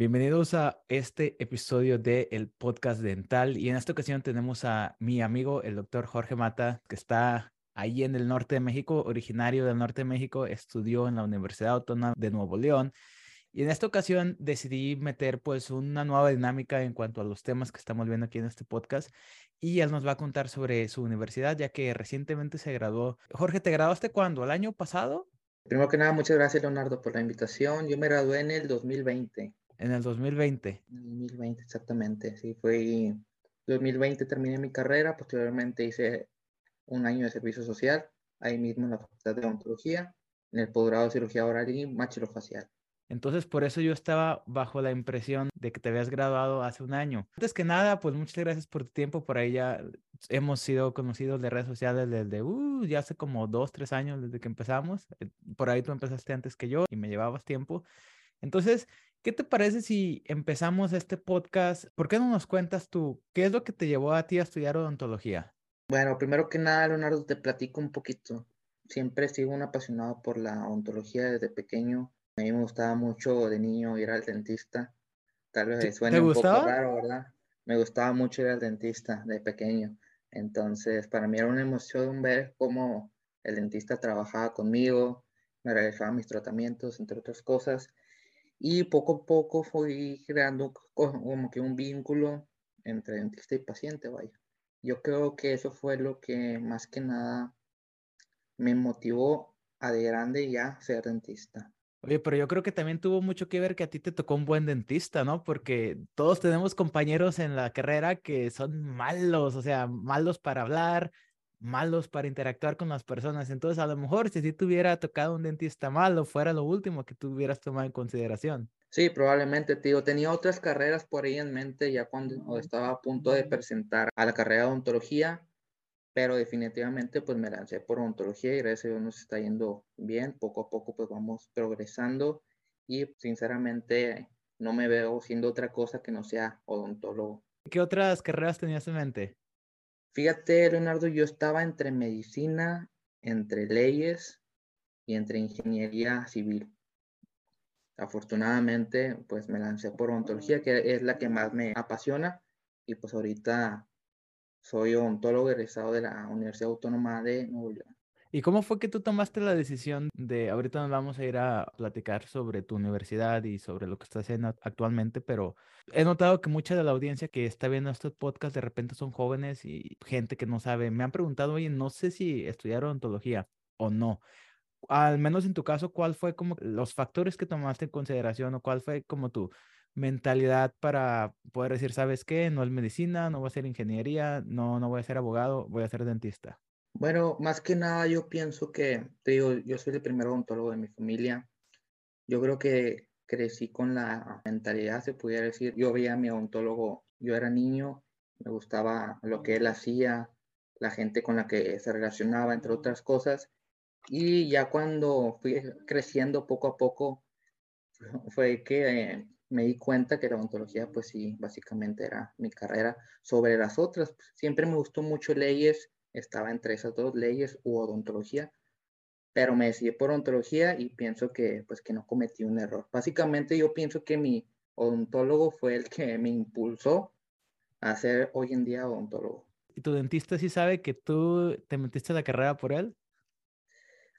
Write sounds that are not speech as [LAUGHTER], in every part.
Bienvenidos a este episodio de el podcast dental y en esta ocasión tenemos a mi amigo el doctor Jorge Mata que está ahí en el norte de México, originario del norte de México, estudió en la Universidad Autónoma de Nuevo León y en esta ocasión decidí meter pues una nueva dinámica en cuanto a los temas que estamos viendo aquí en este podcast y él nos va a contar sobre su universidad ya que recientemente se graduó. Jorge, ¿te graduaste cuándo? ¿El año pasado? Primero que nada, muchas gracias Leonardo por la invitación. Yo me gradué en el 2020. En el 2020. En el 2020, exactamente. Sí, fue 2020 terminé mi carrera, posteriormente hice un año de servicio social, ahí mismo en la Facultad de Odontología, en el posgrado de cirugía oral y maxilofacial. Entonces, por eso yo estaba bajo la impresión de que te habías graduado hace un año. Antes que nada, pues muchas gracias por tu tiempo. Por ahí ya hemos sido conocidos de redes sociales desde, uh, ya hace como dos, tres años desde que empezamos. Eh, por ahí tú empezaste antes que yo y me llevabas tiempo. Entonces, ¿Qué te parece si empezamos este podcast? ¿Por qué no nos cuentas tú qué es lo que te llevó a ti a estudiar odontología? Bueno, primero que nada, Leonardo, te platico un poquito. Siempre he sido un apasionado por la odontología desde pequeño. A mí me gustaba mucho de niño ir al dentista. Tal vez suene un poco raro, ¿verdad? Me gustaba mucho ir al dentista de pequeño. Entonces, para mí era una emoción ver cómo el dentista trabajaba conmigo, me realizaba mis tratamientos, entre otras cosas y poco a poco fui creando como que un vínculo entre dentista y paciente, vaya. Yo creo que eso fue lo que más que nada me motivó a de grande ya ser dentista. Oye, pero yo creo que también tuvo mucho que ver que a ti te tocó un buen dentista, ¿no? Porque todos tenemos compañeros en la carrera que son malos, o sea, malos para hablar, malos para interactuar con las personas. Entonces, a lo mejor si sí te hubiera tocado un dentista malo, fuera lo último que tú hubieras tomado en consideración. Sí, probablemente, tío. Tenía otras carreras por ahí en mente ya cuando estaba a punto de presentar a la carrera de odontología, pero definitivamente pues me lancé por odontología y gracias a Dios nos está yendo bien. Poco a poco pues vamos progresando y sinceramente no me veo siendo otra cosa que no sea odontólogo. ¿Qué otras carreras tenías en mente? Fíjate, Leonardo, yo estaba entre medicina, entre leyes y entre ingeniería civil. Afortunadamente, pues me lancé por odontología, que es la que más me apasiona, y pues ahorita soy odontólogo egresado de la Universidad Autónoma de Nuevo León. ¿Y cómo fue que tú tomaste la decisión de, ahorita nos vamos a ir a platicar sobre tu universidad y sobre lo que estás haciendo actualmente, pero he notado que mucha de la audiencia que está viendo estos podcasts de repente son jóvenes y gente que no sabe. Me han preguntado, oye, no sé si estudiar odontología o no. Al menos en tu caso, ¿cuál fue como los factores que tomaste en consideración o cuál fue como tu mentalidad para poder decir, sabes qué, no es medicina, no voy a ser ingeniería, no, no voy a ser abogado, voy a ser dentista? Bueno, más que nada yo pienso que, te digo, yo soy el primer odontólogo de mi familia. Yo creo que crecí con la mentalidad, se pudiera decir. Yo veía a mi odontólogo, yo era niño, me gustaba lo que él hacía, la gente con la que se relacionaba, entre otras cosas. Y ya cuando fui creciendo poco a poco, [LAUGHS] fue que me di cuenta que la odontología, pues sí, básicamente era mi carrera sobre las otras. Siempre me gustó mucho leyes, estaba entre esas dos leyes u odontología, pero me decidí por odontología y pienso que pues que no cometí un error. Básicamente yo pienso que mi odontólogo fue el que me impulsó a ser hoy en día odontólogo. ¿Y tu dentista sí sabe que tú te metiste a la carrera por él?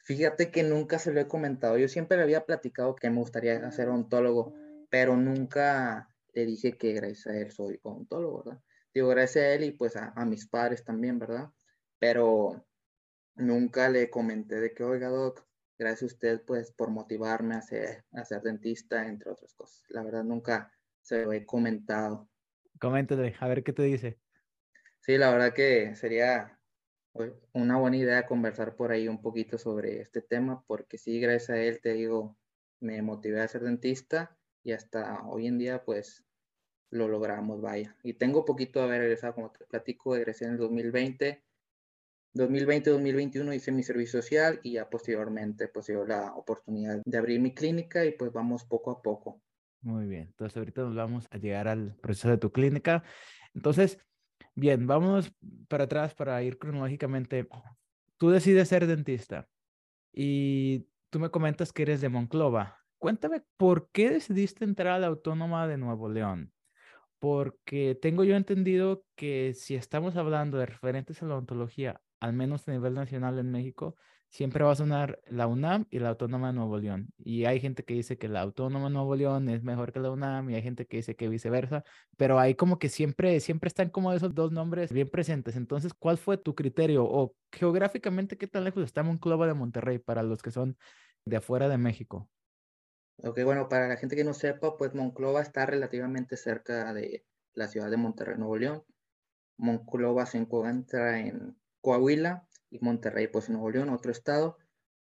Fíjate que nunca se lo he comentado. Yo siempre le había platicado que me gustaría ser odontólogo, pero nunca le dije que gracias a él soy odontólogo, ¿verdad? Digo, gracias a él y pues a, a mis padres también, ¿verdad? Pero nunca le comenté de que, oiga, Doc, gracias a usted, pues, por motivarme a ser, a ser dentista, entre otras cosas. La verdad, nunca se lo he comentado. Coméntale, a ver qué te dice. Sí, la verdad que sería pues, una buena idea conversar por ahí un poquito sobre este tema, porque sí, gracias a él, te digo, me motivé a ser dentista y hasta hoy en día, pues, lo logramos, vaya. Y tengo poquito de haber regresado, como te platico, egresé en el 2020 2020-2021 hice mi servicio social y ya posteriormente pues dio la oportunidad de abrir mi clínica y pues vamos poco a poco. Muy bien, entonces ahorita nos vamos a llegar al proceso de tu clínica. Entonces, bien, vamos para atrás para ir cronológicamente. Tú decides ser dentista y tú me comentas que eres de Monclova. Cuéntame, ¿por qué decidiste entrar a la Autónoma de Nuevo León? Porque tengo yo entendido que si estamos hablando de referentes a la ontología, al menos a nivel nacional en México, siempre va a sonar la UNAM y la Autónoma de Nuevo León. Y hay gente que dice que la Autónoma de Nuevo León es mejor que la UNAM y hay gente que dice que viceversa, pero hay como que siempre, siempre están como esos dos nombres bien presentes. Entonces, ¿cuál fue tu criterio o geográficamente qué tan lejos está Monclova de Monterrey para los que son de afuera de México? Ok, bueno, para la gente que no sepa, pues Monclova está relativamente cerca de la ciudad de Monterrey, Nuevo León. Monclova se encuentra en Coahuila y Monterrey, pues Nuevo León, otro estado.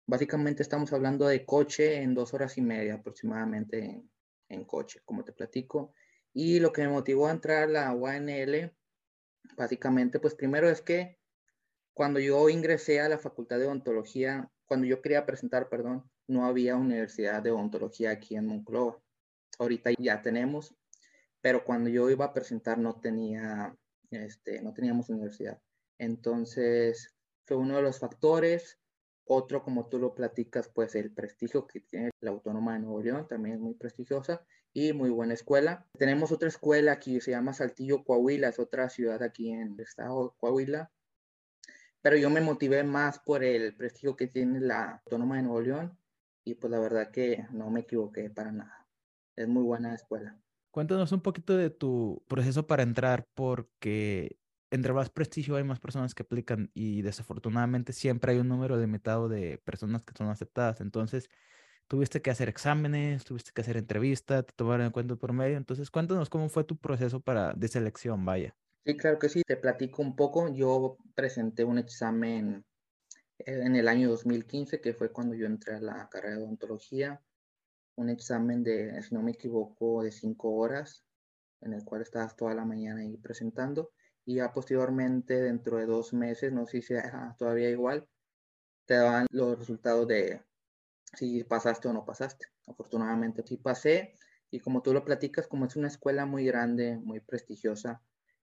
Básicamente estamos hablando de coche en dos horas y media aproximadamente en, coche, como te platico. Y lo que me motivó a entrar a la UANL, básicamente, pues primero es que cuando yo ingresé a la Facultad de Odontología, cuando yo quería presentar, perdón, no había universidad de odontología aquí en Monclova. Ahorita ya tenemos, pero cuando yo iba a presentar no tenía, este, no teníamos universidad. Entonces, fue uno de los factores. Otro, como tú lo platicas, pues el prestigio que tiene la Autónoma de Nuevo León, también es muy prestigiosa y muy buena escuela. Tenemos otra escuela aquí, se llama Saltillo, Coahuila, es otra ciudad aquí en el estado de Coahuila. Pero yo me motivé más por el prestigio que tiene la Autónoma de Nuevo León y pues la verdad que no me equivoqué para nada. Es muy buena escuela. Cuéntanos un poquito de tu proceso para entrar, porque entre más prestigio hay más personas que aplican y desafortunadamente siempre hay un número limitado de personas que son aceptadas. Entonces, tuviste que hacer exámenes, tuviste que hacer entrevistas, te tomaron en cuenta por medio. Entonces, cuéntanos cómo fue tu proceso para de selección, vaya. Sí, claro que sí, te platico un poco. Yo presenté un examen en el año 2015, que fue cuando yo entré a la carrera de odontología, un examen de, si no me equivoco, de cinco horas, en el cual estabas toda la mañana ahí presentando y posteriormente, dentro de dos meses, no sé si sea todavía igual, te daban los resultados de si pasaste o no pasaste. Afortunadamente sí pasé y como tú lo platicas, como es una escuela muy grande, muy prestigiosa,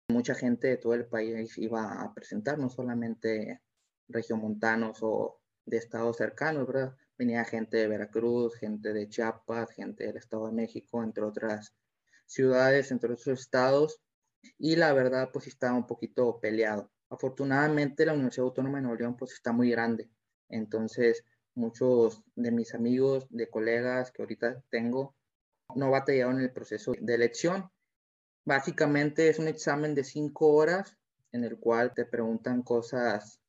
mucha gente de todo el país iba a presentar, no solamente regiomontanos o de estados cercanos, ¿verdad? Venía gente de Veracruz, gente de Chiapas, gente del Estado de México, entre otras ciudades, entre otros estados y la verdad pues estaba un poquito peleado. Afortunadamente la Universidad Autónoma de Nuevo León pues está muy grande, entonces muchos de mis amigos, de colegas que ahorita tengo, no batallaron en el proceso de elección. Básicamente es un examen de cinco horas en el cual te preguntan cosas.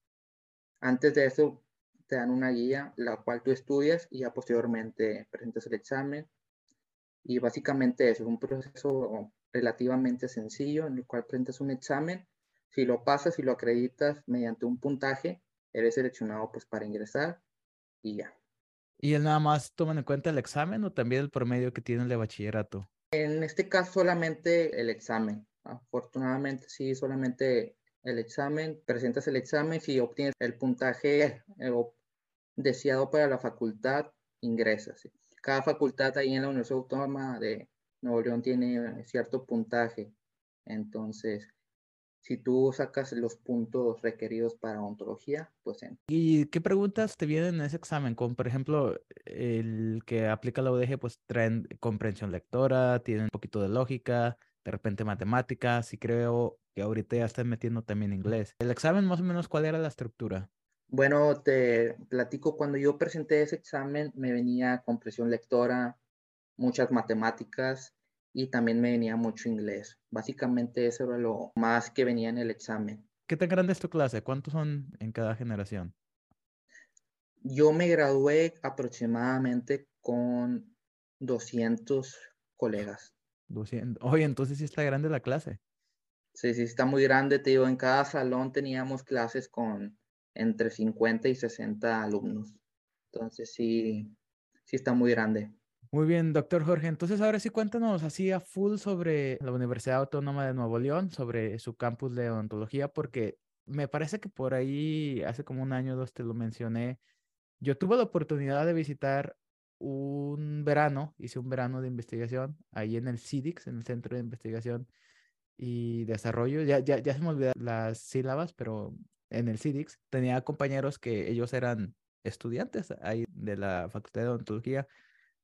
Antes de eso te dan una guía, la cual tú estudias y ya posteriormente presentas el examen. Y básicamente eso es un proceso relativamente sencillo en el cual presentas un examen. Si lo pasas y lo acreditas mediante un puntaje, eres seleccionado pues para ingresar y ya. ¿Y él nada más toman en cuenta el examen o también el promedio que tiene el de bachillerato? En este caso solamente el examen. Afortunadamente sí, solamente el examen. Presentas el examen, si obtienes el puntaje eh, deseado para la facultad, ingresas. Cada facultad ahí en la Universidad Autónoma de Nuevo León tiene cierto puntaje. Entonces, si tú sacas los puntos requeridos para ontología, pues... ¿Y qué preguntas te vienen en ese examen? Como por ejemplo, el que aplica la UDG, pues traen comprensión lectora, tienen un poquito de lógica, de repente matemáticas, y creo que ahorita ya están metiendo también inglés. ¿El examen más o menos cuál era la estructura? Bueno, te platico, cuando yo presenté ese examen me venía comprensión lectora, muchas matemáticas y también me venía mucho inglés. Básicamente eso era lo más que venía en el examen. ¿Qué tan grande es tu clase? ¿Cuántos son en cada generación? Yo me gradué aproximadamente con 200 colegas. 200. Oye, entonces sí está grande la clase. Sí, sí, está muy grande. Te digo, en cada salón teníamos clases con entre 50 y 60 alumnos. Entonces sí, sí está muy grande. Muy bien, doctor Jorge. Entonces, ahora sí cuéntanos así a full sobre la Universidad Autónoma de Nuevo León, sobre su campus de odontología, porque me parece que por ahí hace como un año o dos te lo mencioné. Yo tuve la oportunidad de visitar un verano, hice un verano de investigación ahí en el CIDIX, en el Centro de Investigación y Desarrollo. Ya, ya, ya se me olvidaron las sílabas, pero en el CIDIX tenía compañeros que ellos eran estudiantes ahí de la Facultad de Odontología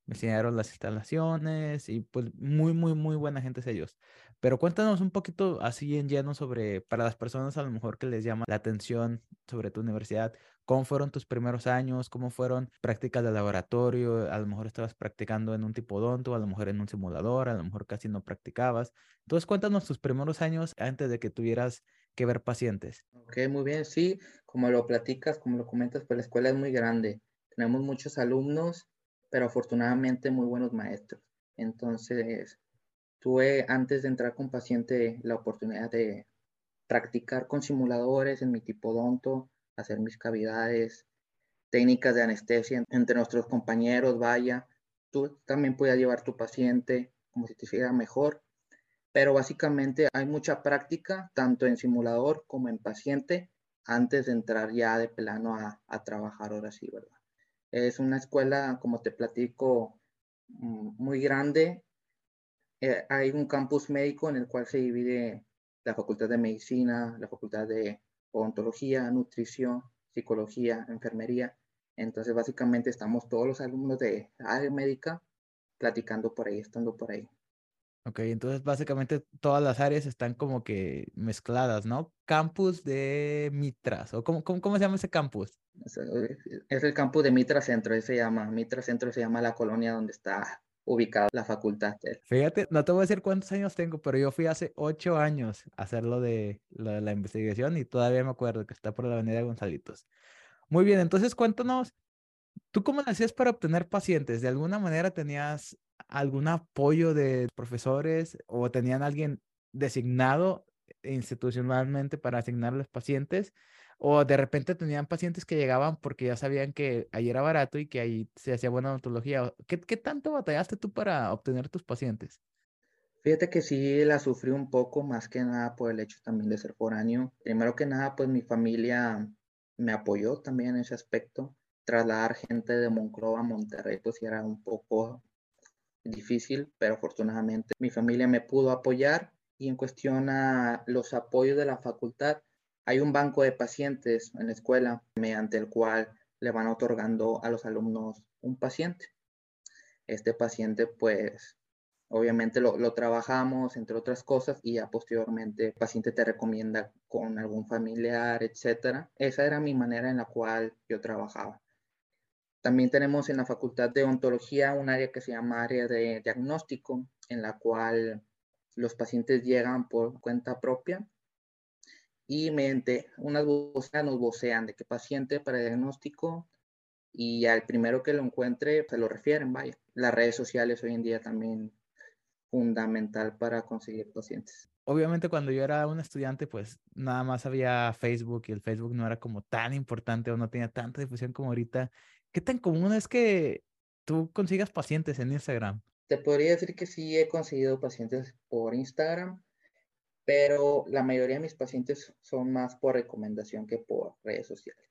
me enseñaron las instalaciones y pues muy, muy, muy buena gente es ellos. Pero cuéntanos un poquito así en lleno sobre, para las personas a lo mejor que les llama la atención sobre tu universidad, cómo fueron tus primeros años, cómo fueron prácticas de laboratorio, a lo mejor estabas practicando en un tipo odonto, a lo mejor en un simulador, a lo mejor casi no practicabas. Entonces cuéntanos tus primeros años antes de que tuvieras que ver pacientes. Ok, muy bien, sí, como lo platicas, como lo comentas, pues la escuela es muy grande, tenemos muchos alumnos, pero afortunadamente muy buenos maestros. Entonces, Tuve antes de entrar con paciente la oportunidad de practicar con simuladores en mi tipo odonto, hacer mis cavidades, técnicas de anestesia entre nuestros compañeros, vaya. Tú también puedes llevar tu paciente como si te hiciera mejor, pero básicamente hay mucha práctica tanto en simulador como en paciente antes de entrar ya de plano a, a trabajar ahora sí, ¿verdad? Es una escuela, como te platico, mm, muy grande, eh, hay un campus médico en el cual se divide la facultad de medicina, la facultad de odontología, nutrición, psicología, enfermería. Entonces, básicamente estamos todos los alumnos de área médica platicando por ahí, estando por ahí. Ok, entonces básicamente todas las áreas están como que mezcladas, ¿no? Campus de Mitras, ¿o cómo, cómo, cómo se llama ese campus? Es, es el campus de Mitra Centro, se llama. Mitra Centro se llama la colonia donde está ubicada la facultad. Fíjate, no te voy a decir cuántos años tengo, pero yo fui hace ocho años a hacer lo de, la investigación y todavía me acuerdo que está por la avenida Gonzalitos. Muy bien, entonces cuéntanos, ¿tú cómo hacías para obtener pacientes? ¿De alguna manera tenías algún apoyo de profesores o tenían alguien designado institucionalmente para asignarles pacientes? O de repente tenían pacientes que llegaban porque ya sabían que ahí era barato y que ahí se hacía buena odontología. ¿Qué, qué tanto batallaste tú para obtener tus pacientes? Fíjate que sí la sufrí un poco, más que nada por el hecho también de ser foráneo. Primero que nada, pues mi familia me apoyó también en ese aspecto. Trasladar gente de Monclova a Monterrey, pues era un poco difícil, pero afortunadamente mi familia me pudo apoyar y en cuestión a los apoyos de la facultad, hay un banco de pacientes en la escuela mediante el cual le van otorgando a los alumnos un paciente. Este paciente, pues, obviamente lo, trabajamos, entre otras cosas, y ya posteriormente el paciente te recomienda con algún familiar, etc. Esa era mi manera en la cual yo trabajaba. También tenemos en la Facultad de Ontología un área que se llama área de diagnóstico, en la cual los pacientes llegan por cuenta propia y mediante unas voceas nos vocean de qué paciente para diagnóstico y al primero que lo encuentre se lo refieren, vaya. Las redes sociales hoy en día también fundamental para conseguir pacientes. Obviamente cuando yo era un estudiante, pues nada más había Facebook y el Facebook no era como tan importante o no tenía tanta difusión como ahorita. ¿Qué tan común es que tú consigas pacientes en Instagram? Te podría decir que sí he conseguido pacientes por Instagram, pero la mayoría de mis pacientes son más por recomendación que por redes sociales.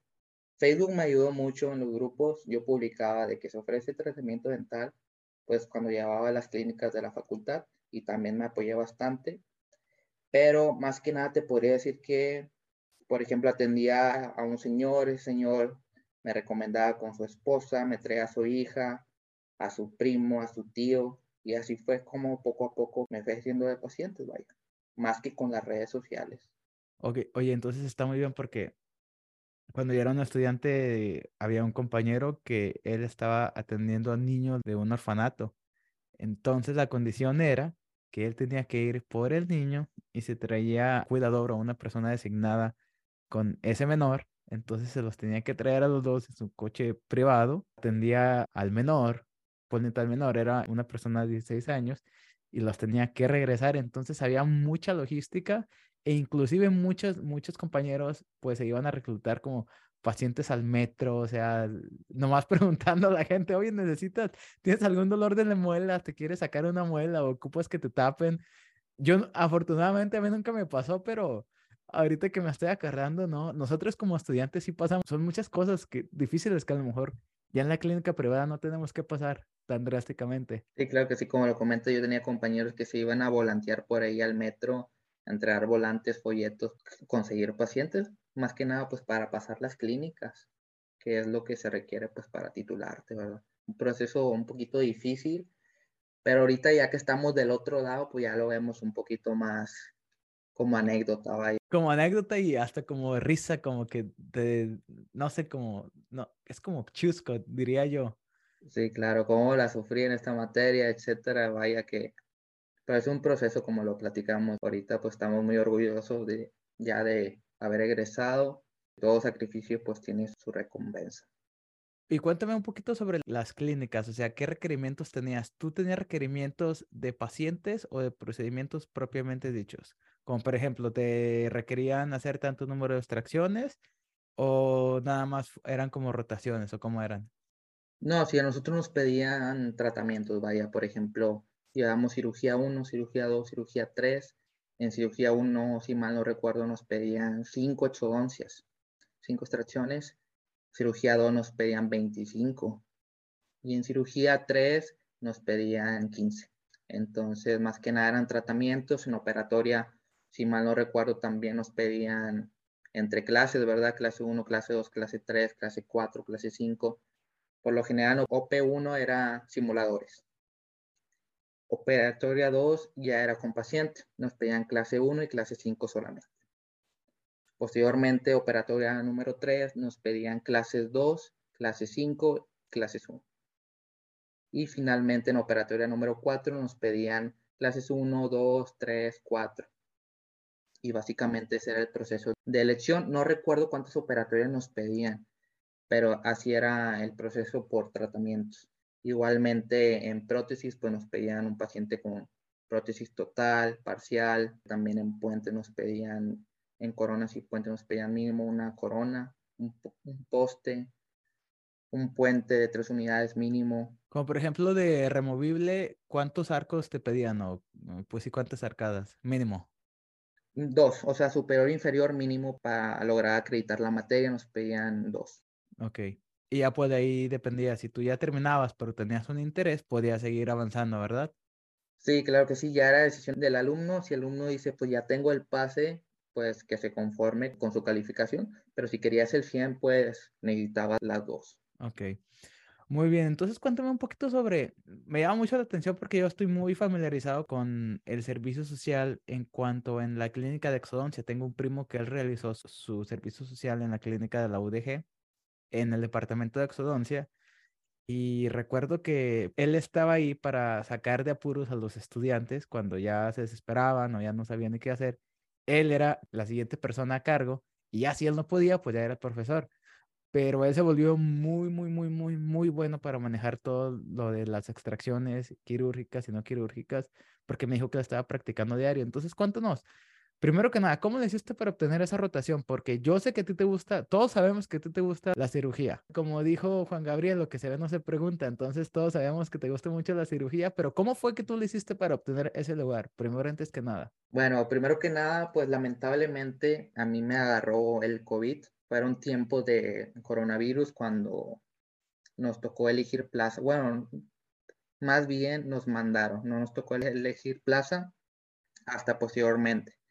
Facebook me ayudó mucho en los grupos. Yo publicaba de que se ofrece tratamiento dental, pues cuando llevaba a las clínicas de la facultad y también me apoyé bastante. Pero más que nada te podría decir que, por ejemplo, atendía a un señor, ese señor me recomendaba con su esposa, me traía a su hija, a su primo, a su tío, y así fue como poco a poco me fui haciendo de pacientes, vaya más que con las redes sociales. Ok, oye, entonces está muy bien porque cuando yo era un estudiante había un compañero que él estaba atendiendo a niños de un orfanato. Entonces la condición era que él tenía que ir por el niño y se traía cuidador o una persona designada con ese menor. Entonces se los tenía que traer a los dos en su coche privado. Atendía al menor, ponente al menor, era una persona de 16 años y los tenía que regresar. Entonces había mucha logística e inclusive muchos, muchos compañeros pues se iban a reclutar como pacientes al metro, o sea, nomás [LAUGHS] preguntando a la gente, oye, necesitas, tienes algún dolor de la muela, te quieres sacar una muela o ocupas que te tapen. Yo afortunadamente a mí nunca me pasó, pero ahorita que me estoy acarreando, no, nosotros como estudiantes sí pasamos, son muchas cosas que difíciles que a lo mejor ya en la clínica privada no tenemos que pasar tan drásticamente. Sí, claro que sí, como lo comento, yo tenía compañeros que se iban a volantear por ahí al metro, entregar volantes, folletos, conseguir pacientes, más que nada pues para pasar las clínicas, que es lo que se requiere pues para titularte, ¿verdad? un proceso un poquito difícil, pero ahorita ya que estamos del otro lado, pues ya lo vemos un poquito más como anécdota, vaya. Como anécdota y hasta como risa, como que de, no sé, como, no, es como chusco, diría yo. Sí, claro, cómo la sufrí en esta materia, etcétera, vaya que, pero es un proceso como lo platicamos ahorita, pues estamos muy orgullosos de ya de haber egresado, todo sacrificio pues tiene su recompensa. Y cuéntame un poquito sobre las clínicas, o sea, ¿qué requerimientos tenías? ¿Tú tenías requerimientos de pacientes o de procedimientos propiamente dichos? Como por ejemplo, ¿te requerían hacer tanto número de extracciones o nada más eran como rotaciones o cómo eran? No, si a nosotros nos pedían tratamientos, vaya, por ejemplo, llevamos cirugía 1, cirugía 2, cirugía 3. En cirugía 1, si mal no recuerdo, nos pedían 5, 8 oncias, 5 extracciones cirugía 2 nos pedían 25 y en cirugía 3 nos pedían 15. Entonces, más que nada eran tratamientos. En operatoria, si mal no recuerdo, también nos pedían entre clases, ¿verdad? Clase 1, clase 2, clase 3, clase 4, clase 5. Por lo general, OP1 era simuladores. Operatoria 2 ya era con paciente. Nos pedían clase 1 y clase 5 solamente. Posteriormente, operatoria número 3, nos pedían clases 2, clase 5, clases 1. Y finalmente, en operatoria número 4, nos pedían clases 1, 2, 3, 4. Y básicamente ese era el proceso de elección. No recuerdo cuántas operatorias nos pedían, pero así era el proceso por tratamientos. Igualmente en prótesis, pues nos pedían un paciente con prótesis total, parcial. También en puente nos pedían en coronas y puentes nos pedían mínimo una corona, un, poste, un puente de tres unidades mínimo. Como por ejemplo de removible, ¿cuántos arcos te pedían o pues sí cuántas arcadas mínimo? Dos, o sea, superior e inferior mínimo para lograr acreditar la materia nos pedían dos. Ok. Y ya pues de ahí dependía, si tú ya terminabas pero tenías un interés, podías seguir avanzando, ¿verdad? Sí, claro que sí, ya era decisión del alumno. Si el alumno dice, pues ya tengo el pase, pues que se conforme con su calificación, pero si querías el 100, pues necesitaba las dos. Ok. Muy bien, entonces cuéntame un poquito sobre, me llama mucho la atención porque yo estoy muy familiarizado con el servicio social en cuanto en la clínica de exodoncia. Tengo un primo que él realizó su servicio social en la clínica de la UDG, en el departamento de exodoncia, y recuerdo que él estaba ahí para sacar de apuros a los estudiantes cuando ya se desesperaban o ya no sabían qué hacer él era la siguiente persona a cargo y ya si él no podía, pues ya era el profesor. Pero él se volvió muy, muy, muy, muy, muy bueno para manejar todo lo de las extracciones quirúrgicas y no quirúrgicas, porque me dijo que la estaba practicando diario. Entonces, cuéntanos, Primero que nada, ¿cómo le hiciste para obtener esa rotación? Porque yo sé que a ti te gusta, todos sabemos que a ti te gusta la cirugía. Como dijo Juan Gabriel, lo que se ve no se pregunta, entonces todos sabemos que te gusta mucho la cirugía, pero ¿cómo fue que tú le hiciste para obtener ese lugar? Primero antes que nada. Bueno, primero que nada, pues lamentablemente a mí me agarró el COVID. Fueron tiempos de coronavirus cuando nos tocó elegir plaza. Bueno, más bien nos mandaron, no nos tocó elegir plaza hasta posteriormente.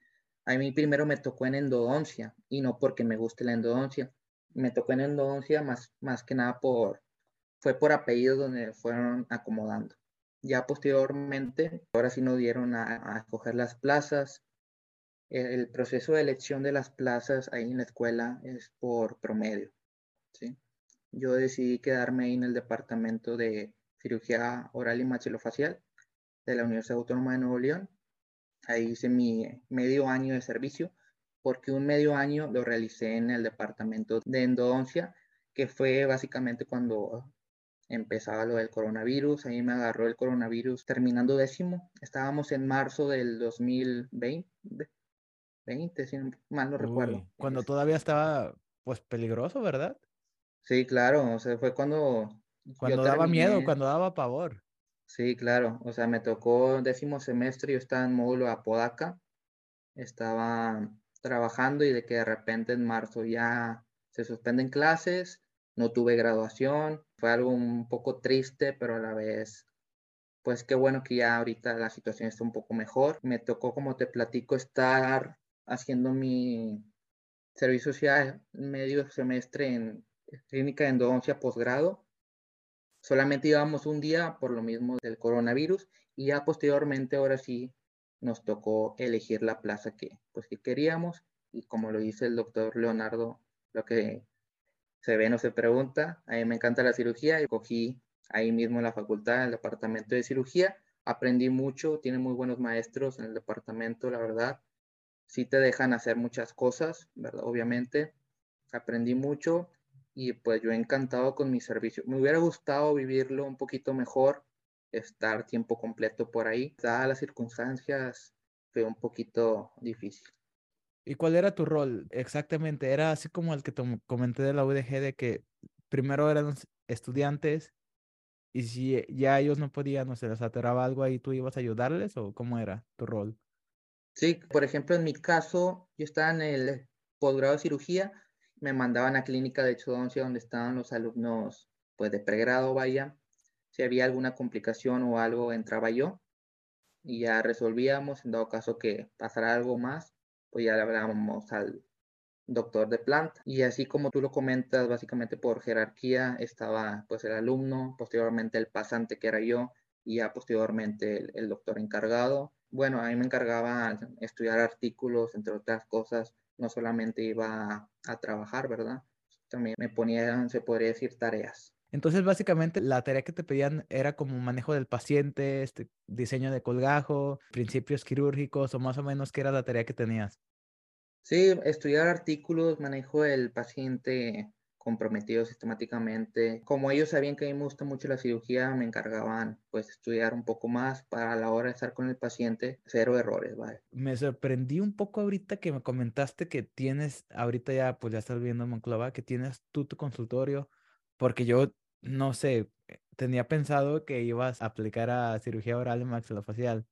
A mí primero me tocó en endodoncia y no porque me guste la endodoncia. Me tocó en endodoncia más, más que nada por, fue por apellido donde fueron acomodando. Ya posteriormente, ahora sí nos dieron a, escoger las plazas. El, proceso de elección de las plazas ahí en la escuela es por promedio. ¿sí? Yo decidí quedarme ahí en el departamento de cirugía oral y maxilofacial de la Universidad Autónoma de Nuevo León Ahí hice mi medio año de servicio, porque un medio año lo realicé en el departamento de endodoncia, que fue básicamente cuando empezaba lo del coronavirus. Ahí me agarró el coronavirus terminando décimo. Estábamos en marzo del 2020, 20, si mal no recuerdo. Cuando todavía estaba, pues, peligroso, ¿verdad? Sí, claro. O sea, fue cuando... Cuando daba miedo, cuando daba pavor. Sí, claro. O sea, me tocó décimo semestre, yo estaba en módulo Apodaca, estaba trabajando y de que de repente en marzo ya se suspenden clases, no tuve graduación, fue algo un poco triste, pero a la vez, pues qué bueno que ya ahorita la situación está un poco mejor. Me tocó, como te platico, estar haciendo mi servicio social medio semestre en clínica de endodoncia posgrado Solamente íbamos un día por lo mismo del coronavirus y ya posteriormente ahora sí nos tocó elegir la plaza que, pues, que queríamos y como lo dice el doctor Leonardo, lo que se ve no se pregunta, a mí me encanta la cirugía y cogí ahí mismo en la facultad, en el departamento de cirugía, aprendí mucho, tiene muy buenos maestros en el departamento, la verdad, sí te dejan hacer muchas cosas, ¿verdad? Obviamente, aprendí mucho y pues yo he encantado con mi servicio. Me hubiera gustado vivirlo un poquito mejor, estar tiempo completo por ahí. Dadas las circunstancias, fue un poquito difícil. ¿Y cuál era tu rol exactamente? ¿Era así como el que te comenté de la UDG de que primero eran estudiantes y si ya ellos no podían o se les aterraba algo ahí, tú ibas a ayudarles o cómo era tu rol? Sí, por ejemplo, en mi caso, yo estaba en el posgrado de cirugía, me mandaban a clínica de exodoncia donde estaban los alumnos pues de pregrado, vaya. Si había alguna complicación o algo, entraba yo y ya resolvíamos, en dado caso que pasara algo más, pues ya le hablábamos al doctor de planta. Y así como tú lo comentas, básicamente por jerarquía estaba pues el alumno, posteriormente el pasante que era yo y ya posteriormente el, doctor encargado. Bueno, a mí me encargaba estudiar artículos, entre otras cosas, no solamente iba a, trabajar, ¿verdad? También me ponían, se podría decir, tareas. Entonces, básicamente, la tarea que te pedían era como manejo del paciente, este, diseño de colgajo, principios quirúrgicos, o más o menos, ¿qué era la tarea que tenías? Sí, estudiar artículos, manejo del paciente comprometido sistemáticamente. Como ellos sabían que a mí me gusta mucho la cirugía, me encargaban pues estudiar un poco más para a la hora de estar con el paciente, cero errores, ¿vale? Me sorprendí un poco ahorita que me comentaste que tienes, ahorita ya pues ya estás viendo Monclova, que tienes tú tu consultorio, porque yo no sé, tenía pensado que ibas a aplicar a cirugía oral y maxilofacial.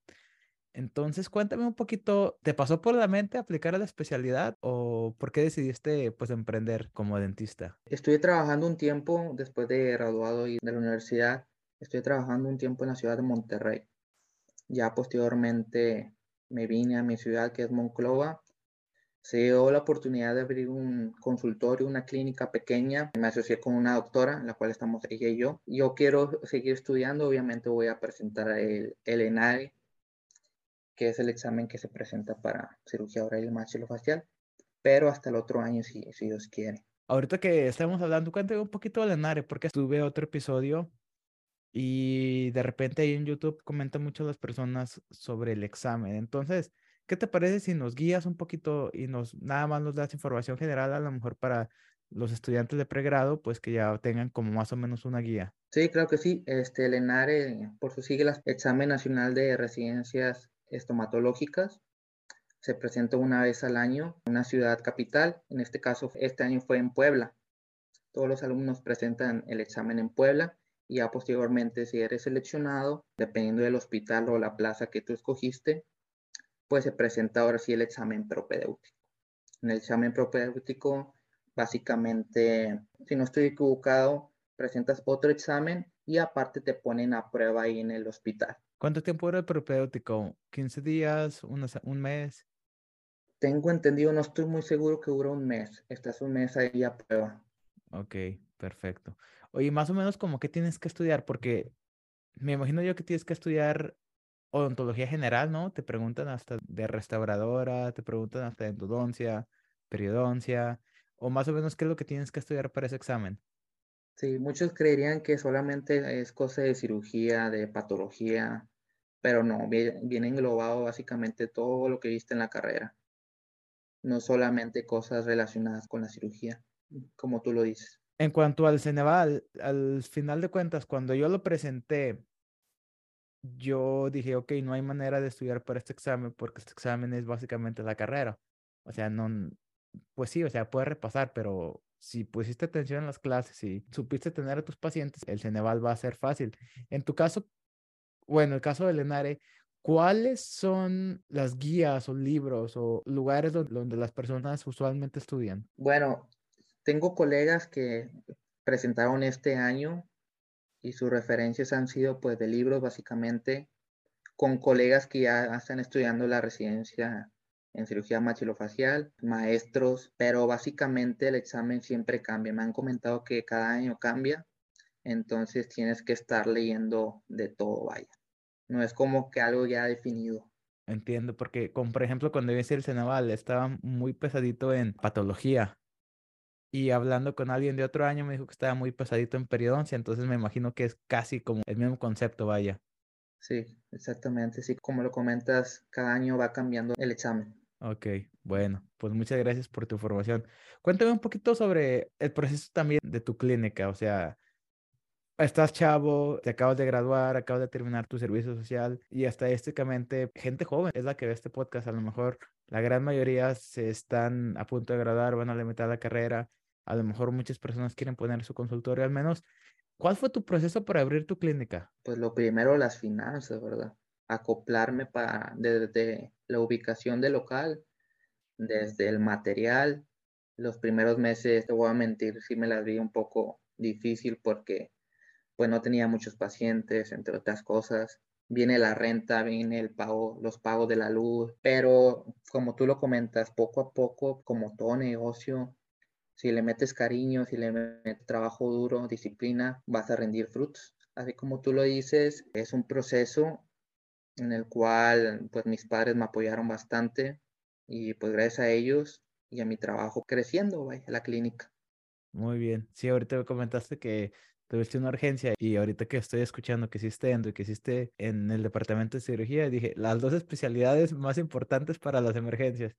Entonces, cuéntame un poquito, ¿te pasó por la mente aplicar a la especialidad o por qué decidiste pues emprender como dentista? Estuve trabajando un tiempo después de graduado y de la universidad, estoy trabajando un tiempo en la ciudad de Monterrey. Ya posteriormente me vine a mi ciudad que es Monclova. Se dio la oportunidad de abrir un consultorio, una clínica pequeña. Me asocié con una doctora, la cual estamos ella y yo. Yo quiero seguir estudiando, obviamente voy a presentar el, el que es el examen que se presenta para cirugía oral y maxilofacial, pero hasta el otro año si, si Dios quiere. Ahorita que estamos hablando, cuéntame un poquito de Lenare, porque estuve otro episodio y de repente ahí en YouTube comentan mucho las personas sobre el examen. Entonces, ¿qué te parece si nos guías un poquito y nos nada más nos das información general a lo mejor para los estudiantes de pregrado, pues que ya tengan como más o menos una guía? Sí, claro que sí. Este, el ENARE, por sus siglas, Examen Nacional de Residencias estomatológicas. Se presenta una vez al año en una ciudad capital. En este caso, este año fue en Puebla. Todos los alumnos presentan el examen en Puebla y ya posteriormente, si eres seleccionado, dependiendo del hospital o la plaza que tú escogiste, pues se presenta ahora sí el examen propedéutico. En el examen propedéutico, básicamente, si no estoy equivocado, presentas otro examen y aparte te ponen a prueba ahí en el hospital. ¿Cuánto tiempo era el propedéutico? ¿15 días? ¿Un mes? Tengo entendido, no estoy muy seguro que dura un mes. Estás un mes ahí a prueba. Ok, perfecto. Oye, más o menos como que tienes que estudiar, porque me imagino yo que tienes que estudiar odontología general, ¿no? Te preguntan hasta de restauradora, te preguntan hasta de endodoncia, periodoncia, o más o menos qué es lo que tienes que estudiar para ese examen. Sí, muchos creerían que solamente es cosa de cirugía, de patología, pero no, viene, englobado básicamente todo lo que viste en la carrera. No solamente cosas relacionadas con la cirugía, como tú lo dices. En cuanto al Ceneval, al final de cuentas, cuando yo lo presenté, yo dije, ok, no hay manera de estudiar para este examen porque este examen es básicamente la carrera. O sea, no, pues sí, o sea, puedes repasar, pero si pusiste atención en las clases y supiste tener a tus pacientes, el Ceneval va a ser fácil. En tu caso, bueno, el caso de Lenare, ¿cuáles son las guías o libros o lugares donde, las personas usualmente estudian? Bueno, tengo colegas que presentaron este año y sus referencias han sido pues de libros básicamente con colegas que ya están estudiando la residencia en cirugía maxilofacial, maestros, pero básicamente el examen siempre cambia. Me han comentado que cada año cambia Entonces tienes que estar leyendo de todo, vaya. No es como que algo ya definido. Entiendo, porque como por ejemplo cuando hice el Cenaval estaba muy pesadito en patología y hablando con alguien de otro año me dijo que estaba muy pesadito en periodoncia, entonces me imagino que es casi como el mismo concepto, vaya. Sí, exactamente, sí, como lo comentas, cada año va cambiando el examen. Ok, bueno, pues muchas gracias por tu información. Cuéntame un poquito sobre el proceso también de tu clínica, o sea, estás chavo, te acabas de graduar, acabas de terminar tu servicio social y estadísticamente gente joven es la que ve este podcast. A lo mejor la gran mayoría se están a punto de graduar, van a la mitad de la carrera. A lo mejor muchas personas quieren poner su consultorio al menos. ¿Cuál fue tu proceso para abrir tu clínica? Pues lo primero, las finanzas, ¿verdad? Acoplarme para desde la ubicación del local, desde el material. Los primeros meses, te voy a mentir, sí me las vi un poco difícil porque pues no tenía muchos pacientes, entre otras cosas. Viene la renta, viene el pago, los pagos de la luz, pero como tú lo comentas, poco a poco, como todo negocio, si le metes cariño, si le metes trabajo duro, disciplina, vas a rendir frutos. Así como tú lo dices, es un proceso en el cual pues mis padres me apoyaron bastante y pues gracias a ellos y a mi trabajo creciendo, vaya, la clínica. Muy bien. Sí, ahorita me comentaste que tuviste una urgencia y ahorita que estoy escuchando que hiciste endo y que hiciste en el departamento de cirugía, dije, las dos especialidades más importantes para las emergencias.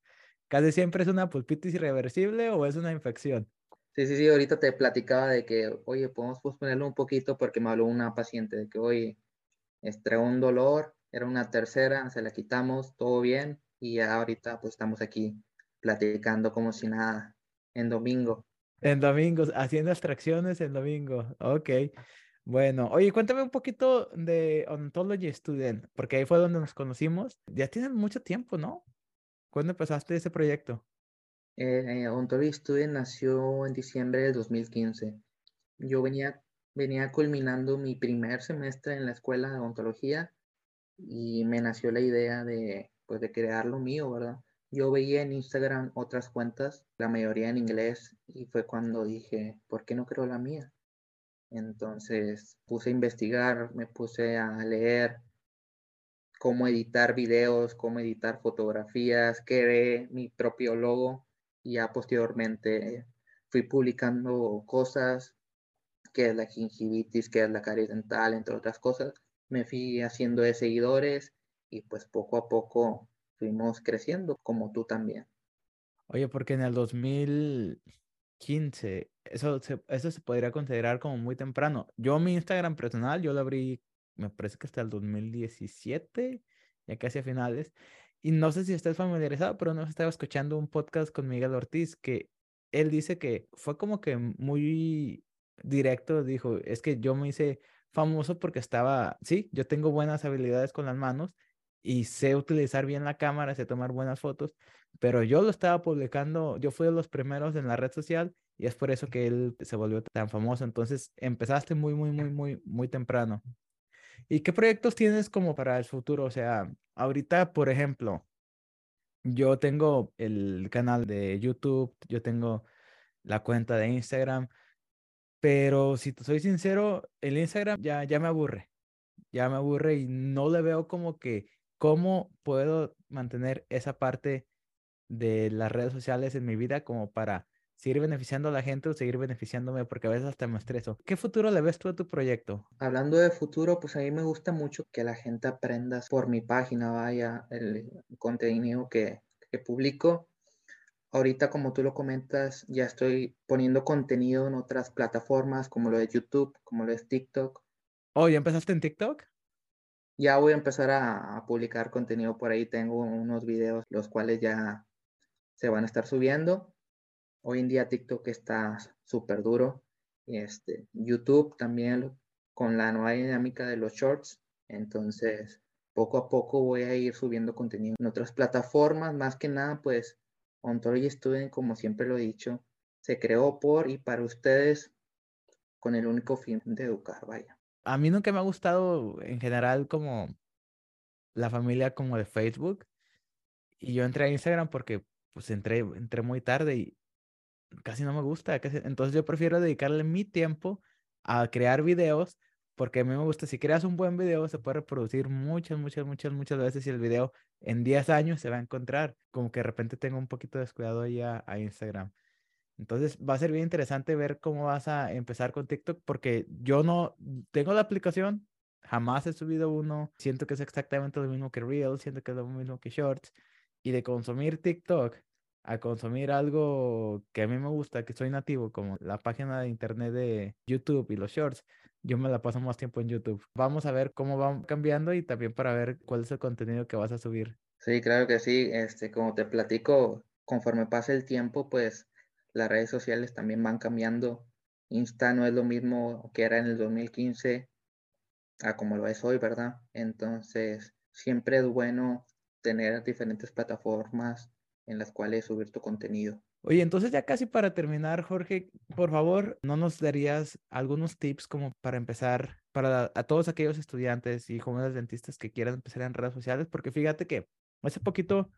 Casi siempre es una pulpitis irreversible o es una infección. Sí, sí, sí, ahorita te platicaba de que, oye, podemos posponerlo un poquito porque me habló una paciente de que, oye, estrenó un dolor, era una tercera, se la quitamos, todo bien, y ya ahorita pues estamos aquí platicando como si nada en domingo. En domingos, haciendo extracciones en domingo. Ok. Bueno, oye, cuéntame un poquito de Ontology Student, porque ahí fue donde nos conocimos. Ya tienen mucho tiempo, ¿no? ¿Cuándo empezaste ese proyecto? Eh, Ontology Student nació en diciembre de 2015. Yo venía, venía culminando mi primer semestre en la escuela de ontología y me nació la idea de, pues, de crear lo mío, ¿verdad? Yo veía en Instagram otras cuentas, la mayoría en inglés, y fue cuando dije, ¿por qué no creo la mía? Entonces puse a investigar, me puse a leer cómo editar videos, cómo editar fotografías, creé mi propio logo y ya posteriormente fui publicando cosas, que es la gingivitis, que es la caries dental, entre otras cosas. Me fui haciendo de seguidores y pues poco a poco fuimos creciendo, como tú también. Oye, porque en el 2015, eso se, eso se podría considerar como muy temprano. Yo mi Instagram personal, yo lo abrí, me parece que hasta el 2017, ya casi a finales. Y no sé si estás familiarizado, pero no estaba escuchando un podcast con Miguel Ortiz que él dice que fue como que muy directo, dijo, es que yo me hice famoso porque estaba, sí, yo tengo buenas habilidades con las manos y sé utilizar bien la cámara, sé tomar buenas fotos, pero yo lo estaba publicando, yo fui de los primeros en la red social y es por eso que él se volvió tan famoso. Entonces empezaste muy, muy, muy, muy, muy temprano. ¿Y qué proyectos tienes como para el futuro? O sea, ahorita, por ejemplo, yo tengo el canal de YouTube, yo tengo la cuenta de Instagram, pero si te soy sincero, el Instagram ya, ya me aburre, ya me aburre y no le veo como que ¿Cómo puedo mantener esa parte de las redes sociales en mi vida como para seguir beneficiando a la gente o seguir beneficiándome? Porque a veces hasta me estreso. ¿Qué futuro le ves tú a tu proyecto? Hablando de futuro, pues a mí me gusta mucho que la gente aprenda por mi página, vaya, el contenido que, que publico. Ahorita, como tú lo comentas, ya estoy poniendo contenido en otras plataformas como lo de YouTube, como lo de TikTok. Oh, ¿ya empezaste en TikTok? ya voy a empezar a, publicar contenido por ahí. Tengo unos videos los cuales ya se van a estar subiendo. Hoy en día TikTok está súper duro. Este, YouTube también con la nueva dinámica de los shorts. Entonces, poco a poco voy a ir subiendo contenido en otras plataformas. Más que nada, pues, Ontology Student, como siempre lo he dicho, se creó por y para ustedes con el único fin de educar, vaya a mí nunca me ha gustado en general como la familia como de Facebook. Y yo entré a Instagram porque pues entré, entré muy tarde y casi no me gusta. entonces yo prefiero dedicarle mi tiempo a crear videos, porque a mí me gusta, si creas un buen video, se puede reproducir muchas, muchas, muchas, muchas veces y el video en 10 años se va a encontrar. Como que de repente tengo un poquito descuidado ya a Instagram. Entonces va a ser bien interesante ver cómo vas a empezar con TikTok porque yo no tengo la aplicación, jamás he subido uno, siento que es exactamente lo mismo que Reels, siento que es lo mismo que Shorts y de consumir TikTok a consumir algo que a mí me gusta, que soy nativo, como la página de internet de YouTube y los Shorts, yo me la paso más tiempo en YouTube. Vamos a ver cómo va cambiando y también para ver cuál es el contenido que vas a subir. Sí, claro que sí. Este, como te platico, conforme pasa el tiempo, pues las redes sociales también van cambiando. Insta no es lo mismo que era en el 2015 a como lo es hoy, ¿verdad? Entonces, siempre es bueno tener diferentes plataformas en las cuales subir tu contenido. Oye, entonces ya casi para terminar, Jorge, por favor, ¿no nos darías algunos tips como para empezar para a todos aquellos estudiantes y jóvenes dentistas que quieran empezar en redes sociales? Porque fíjate que hace poquito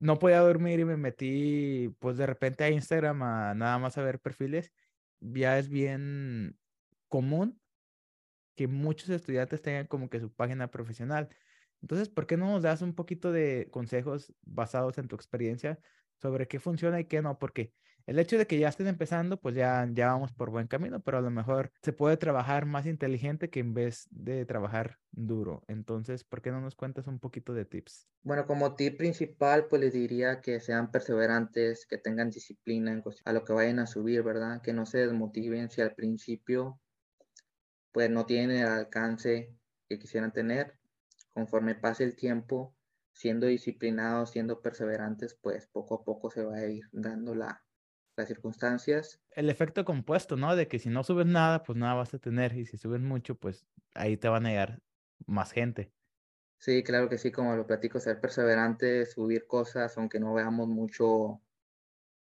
no podía dormir y me metí pues de repente a Instagram a nada más a ver perfiles. Ya es bien común que muchos estudiantes tengan como que su página profesional. Entonces, ¿por qué no nos das un poquito de consejos basados en tu experiencia sobre qué funciona y qué no? Porque el hecho de que ya estén empezando, pues ya, ya vamos por buen camino, pero a lo mejor se puede trabajar más inteligente que en vez de trabajar duro. Entonces, ¿por qué no nos cuentas un poquito de tips? Bueno, como tip principal, pues les diría que sean perseverantes, que tengan disciplina a lo que vayan a subir, ¿verdad? Que no se desmotiven si al principio pues no tienen el alcance que quisieran tener. Conforme pase el tiempo, siendo disciplinados, siendo perseverantes, pues poco a poco se va a ir dando la, las circunstancias. El efecto compuesto, ¿no? De que si no subes nada, pues nada vas a tener y si subes mucho, pues ahí te van a llegar más gente. Sí, claro que sí, como lo platico, ser perseverante, subir cosas, aunque no veamos mucho,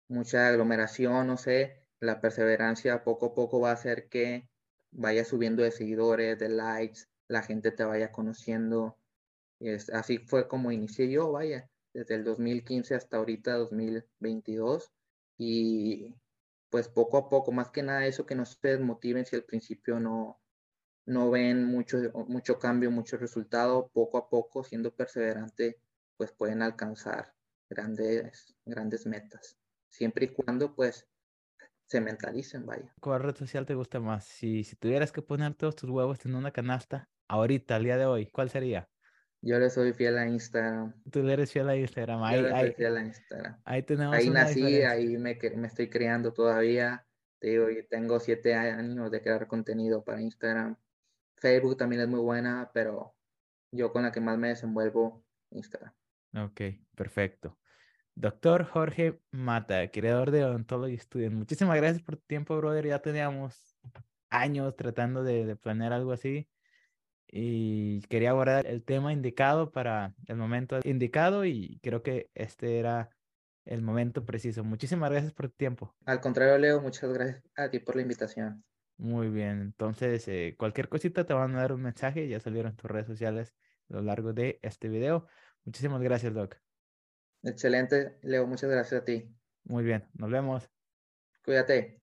mucha aglomeración, no sé, la perseverancia poco a poco va a hacer que vaya subiendo de seguidores, de likes, la gente te vaya conociendo. Es, así fue como inicié yo, vaya, desde el 2015 hasta ahorita 2022 y pues poco a poco, más que nada eso que no se desmotiven si al principio no, no ven mucho, mucho cambio, mucho resultado, poco a poco, siendo perseverante, pues pueden alcanzar grandes, grandes metas, siempre y cuando pues se mentalicen, vaya. ¿Cuál red social te gusta más? Si, si tuvieras que poner todos tus huevos en una canasta, ahorita, al día de hoy, ¿cuál sería? Yo le soy fiel a Instagram. Tú le eres fiel a Instagram. Ahí, Yo le soy fiel a Instagram. Ahí tenemos. Ahí nací, ahí me, me estoy creando todavía. Te digo, yo tengo siete años de crear contenido para Instagram. Facebook también es muy buena, pero yo con la que más me desenvuelvo, Instagram. Ok, perfecto. Doctor Jorge Mata, creador de Ontology Student. Muchísimas gracias por tu tiempo, brother. Ya teníamos años tratando de, de planear algo así y quería abordar el tema indicado para el momento indicado y creo que este era el momento preciso. Muchísimas gracias por tu tiempo. Al contrario, Leo, muchas gracias a ti por la invitación. Muy bien, entonces eh, cualquier cosita te van a dar un mensaje, ya salieron tus redes sociales a lo largo de este video. Muchísimas gracias, Doc. Excelente, Leo, muchas gracias a ti. Muy bien, nos vemos. Cuídate.